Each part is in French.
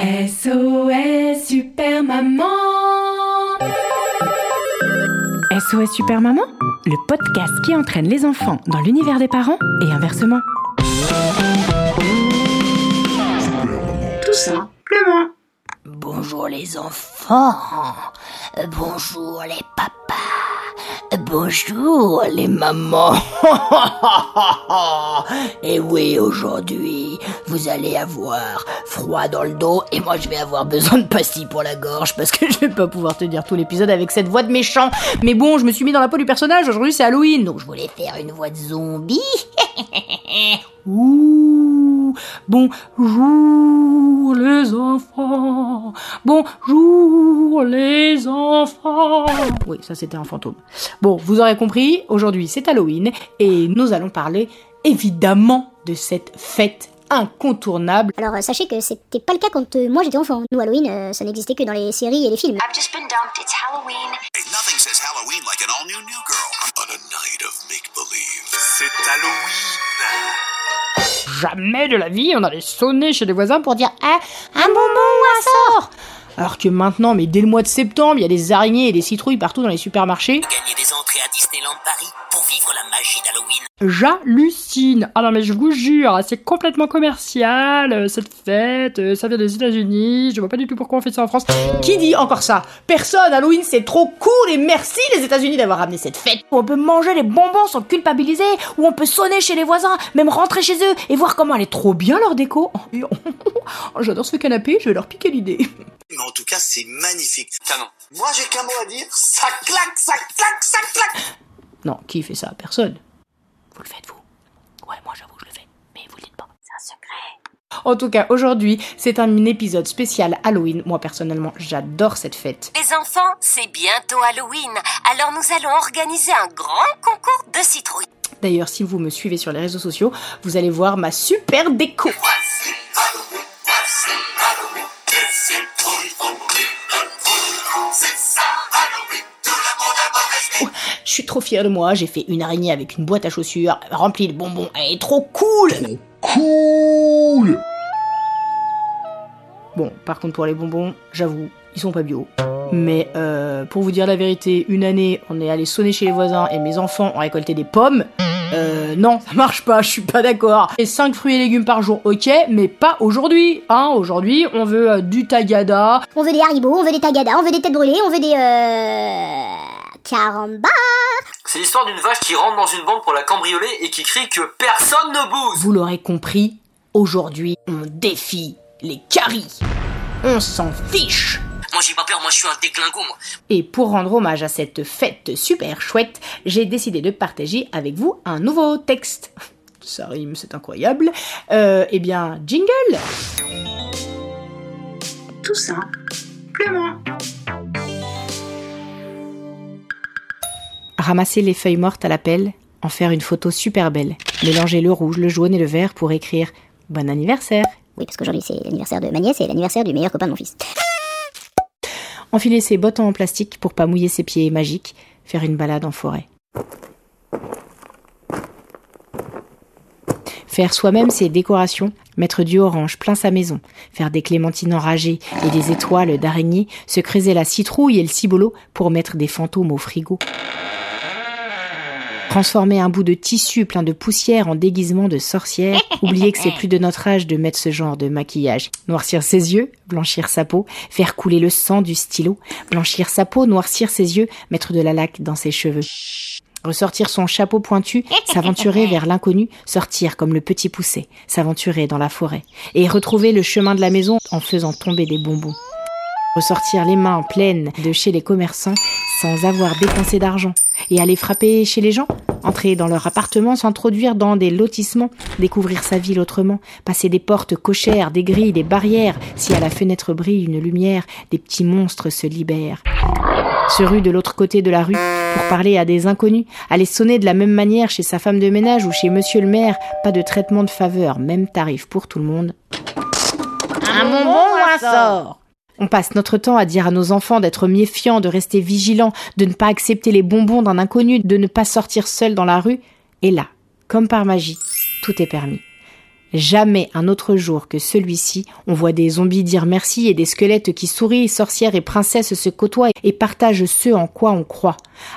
SOS Super Maman SOS Super Maman, le podcast qui entraîne les enfants dans l'univers des parents et inversement. Tout simplement. Bonjour les enfants, bonjour les papas, bonjour les mamans. Et oui, aujourd'hui, vous allez avoir froid dans le dos et moi je vais avoir besoin de pastilles pour la gorge parce que je vais pas pouvoir te dire tout l'épisode avec cette voix de méchant. Mais bon, je me suis mis dans la peau du personnage, aujourd'hui c'est Halloween, donc je voulais faire une voix de zombie. Ouh, bonjour les enfants, bonjour les enfants. Oui, ça c'était un fantôme. Bon, vous aurez compris, aujourd'hui c'est Halloween et nous allons parler évidemment de cette fête incontournable. Alors euh, sachez que c'était pas le cas quand euh, moi j'étais enfant. Nous Halloween, euh, ça n'existait que dans les séries et les films. I've just been dumped. It's Halloween. Hey, nothing says Halloween like an all-new new girl on a night of make-believe. C'est Halloween. Jamais de la vie on allait sonner chez les voisins pour dire Ah, un bonbon ou un sort alors que maintenant, mais dès le mois de septembre, il y a des araignées et des citrouilles partout dans les supermarchés. Gagner des entrées à Disneyland Paris pour vivre la magie d'Halloween. J'hallucine. Ah non mais je vous jure, c'est complètement commercial euh, cette fête. euh, Ça vient des États-Unis. Je vois pas du tout pourquoi on fait ça en France. Qui dit encore ça? Personne, Halloween c'est trop cool et merci les États-Unis d'avoir ramené cette fête où on peut manger les bonbons sans culpabiliser, où on peut sonner chez les voisins, même rentrer chez eux et voir comment elle est trop bien leur déco. Oh, oh, J'adore ce canapé, je vais leur piquer l'idée. Mais en tout cas, c'est magnifique. Canon. Moi, j'ai qu'un mot à dire. Ça claque, ça claque, ça claque. Non, qui fait ça? Personne. Vous le faites vous Ouais, moi j'avoue, je le fais, mais vous le dites pas. C'est un secret. En tout cas, aujourd'hui, c'est un épisode spécial Halloween. Moi personnellement, j'adore cette fête. Les enfants, c'est bientôt Halloween. Alors nous allons organiser un grand concours de citrouilles. D'ailleurs, si vous me suivez sur les réseaux sociaux, vous allez voir ma super déco. Voici Halloween, voici Halloween. Suis trop fière de moi, j'ai fait une araignée avec une boîte à chaussures remplie de bonbons. Elle est trop cool Cool. Bon, par contre pour les bonbons, j'avoue, ils sont pas bio. Mais euh, pour vous dire la vérité, une année, on est allé sonner chez les voisins et mes enfants ont récolté des pommes. Euh, non, ça marche pas, je suis pas d'accord. Et 5 fruits et légumes par jour, ok, mais pas aujourd'hui. Hein, aujourd'hui, on veut euh, du tagada. On veut des haribots, on veut des tagadas, on veut des têtes brûlées, on veut des euh... caramba. C'est l'histoire d'une vache qui rentre dans une banque pour la cambrioler et qui crie que personne ne bouge. Vous l'aurez compris, aujourd'hui, on défie les caries. On s'en fiche. Moi j'ai pas peur, moi je suis un déglingo moi. Et pour rendre hommage à cette fête super chouette, j'ai décidé de partager avec vous un nouveau texte. Ça rime, c'est incroyable. Euh, eh bien, jingle Tout simplement. Ramasser les feuilles mortes à la pelle, en faire une photo super belle. Mélanger le rouge, le jaune et le vert pour écrire Bon anniversaire. Oui, parce qu'aujourd'hui c'est l'anniversaire de ma nièce et l'anniversaire du meilleur copain de mon fils. Enfiler ses bottes en plastique pour pas mouiller ses pieds magiques. Faire une balade en forêt. Faire soi-même ses décorations, mettre du orange plein sa maison, faire des clémentines enragées et des étoiles d'araignée, se creuser la citrouille et le cibolo pour mettre des fantômes au frigo. Transformer un bout de tissu plein de poussière en déguisement de sorcière. Oublier que c'est plus de notre âge de mettre ce genre de maquillage. Noircir ses yeux, blanchir sa peau, faire couler le sang du stylo, blanchir sa peau, noircir ses yeux, mettre de la laque dans ses cheveux. Ressortir son chapeau pointu, s'aventurer vers l'inconnu, sortir comme le petit poussé, s'aventurer dans la forêt, et retrouver le chemin de la maison en faisant tomber des bonbons. Ressortir les mains pleines de chez les commerçants sans avoir dépensé d'argent, et aller frapper chez les gens Entrer dans leur appartement, s'introduire dans des lotissements, découvrir sa ville autrement, passer des portes cochères, des grilles, des barrières, si à la fenêtre brille une lumière, des petits monstres se libèrent. Se rue de l'autre côté de la rue pour parler à des inconnus, aller sonner de la même manière chez sa femme de ménage ou chez monsieur le maire, pas de traitement de faveur, même tarif pour tout le monde. Un bonbon ou un sort? On passe notre temps à dire à nos enfants d'être méfiants, de rester vigilants, de ne pas accepter les bonbons d'un inconnu, de ne pas sortir seul dans la rue. Et là, comme par magie, tout est permis. Jamais un autre jour que celui-ci, on voit des zombies dire merci et des squelettes qui sourient, sorcières et princesses se côtoient et partagent ce en quoi on croit.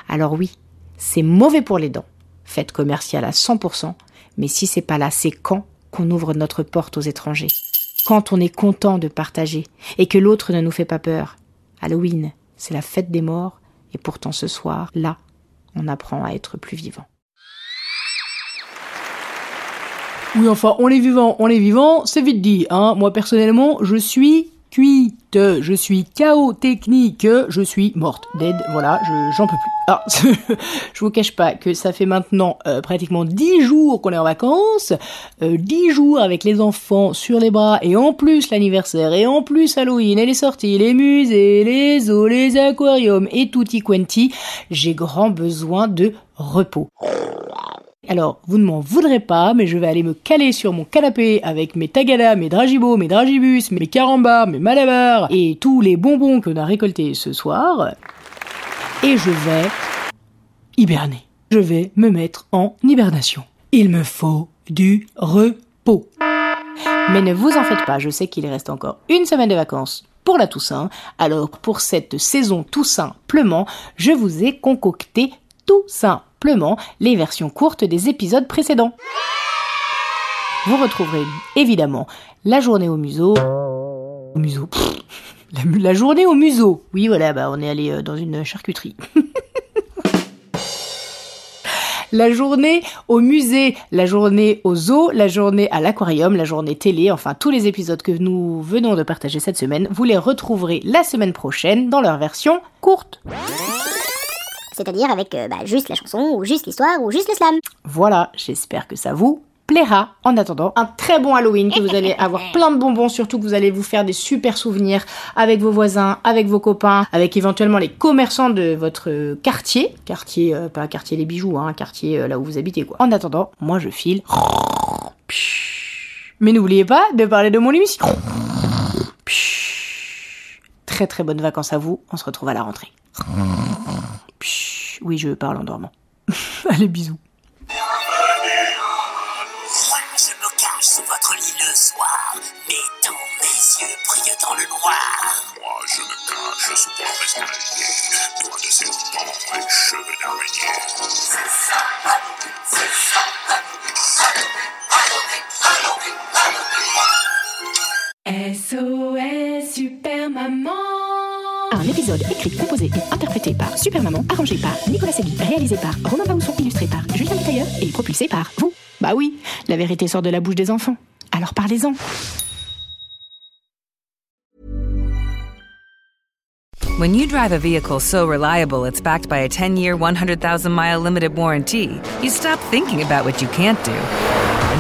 Alors oui, c'est mauvais pour les dents. Fête commerciale à 100%, mais si c'est pas là, c'est quand qu'on ouvre notre porte aux étrangers. Quand on est content de partager et que l'autre ne nous fait pas peur. Halloween, c'est la fête des morts et pourtant ce soir, là, on apprend à être plus vivant. Oui, enfin, on est vivant, on est vivant, c'est vite dit, hein. Moi, personnellement, je suis cuite, je suis chaos technique, je suis morte, dead, voilà, je, j'en peux plus. Ah, je vous cache pas que ça fait maintenant euh, pratiquement 10 jours qu'on est en vacances, euh, 10 jours avec les enfants sur les bras, et en plus l'anniversaire, et en plus Halloween, et les sorties, les musées, les zoos, les aquariums, et tutti quanti, j'ai grand besoin de repos. Alors, vous ne m'en voudrez pas, mais je vais aller me caler sur mon canapé avec mes tagadas, mes dragibos, mes dragibus, mes carambars, mes malabars et tous les bonbons qu'on a récoltés ce soir. Et je vais hiberner. Je vais me mettre en hibernation. Il me faut du repos. Mais ne vous en faites pas, je sais qu'il reste encore une semaine de vacances pour la Toussaint. Alors, pour cette saison Toussaint pleumant, je vous ai concocté tout les versions courtes des épisodes précédents. Vous retrouverez évidemment la journée au museau. Au museau. la journée au museau. Oui, voilà, bah on est allé euh, dans une charcuterie. la journée au musée, la journée au zoo, la journée à l'aquarium, la journée télé, enfin tous les épisodes que nous venons de partager cette semaine, vous les retrouverez la semaine prochaine dans leur version courte. C'est-à-dire avec euh, bah, juste la chanson, ou juste l'histoire, ou juste le slam. Voilà, j'espère que ça vous plaira. En attendant, un très bon Halloween, que vous allez avoir plein de bonbons, surtout que vous allez vous faire des super souvenirs avec vos voisins, avec vos copains, avec éventuellement les commerçants de votre quartier. Quartier, euh, pas quartier les bijoux, hein, quartier euh, là où vous habitez quoi. En attendant, moi je file. Mais n'oubliez pas de parler de mon émission. Très très bonnes vacances à vous, on se retrouve à la rentrée. Oui, je parle en dormant. Allez, bisous. Moi, je me cache sous votre lit le soir, mais dont mes yeux brillent dans le noir. Moi, je me cache sous votre escalier, doigts de serpent et cheveux d'araignée. C'est ça, Halloween, c'est ça, Halloween, Halloween, Halloween, Un épisode écrit, composé et interprété par Super Maman, arrangé par Nicolas Segui, réalisé par Romain Bausson, illustré par Julien Tailleur et propulsé par vous. Bah oui, la vérité sort de la bouche des enfants. Alors parlez-en. When you drive a vehicle so reliable it's backed by a 10 year, 100,000 mile limited warranty, you stop thinking about what you can't do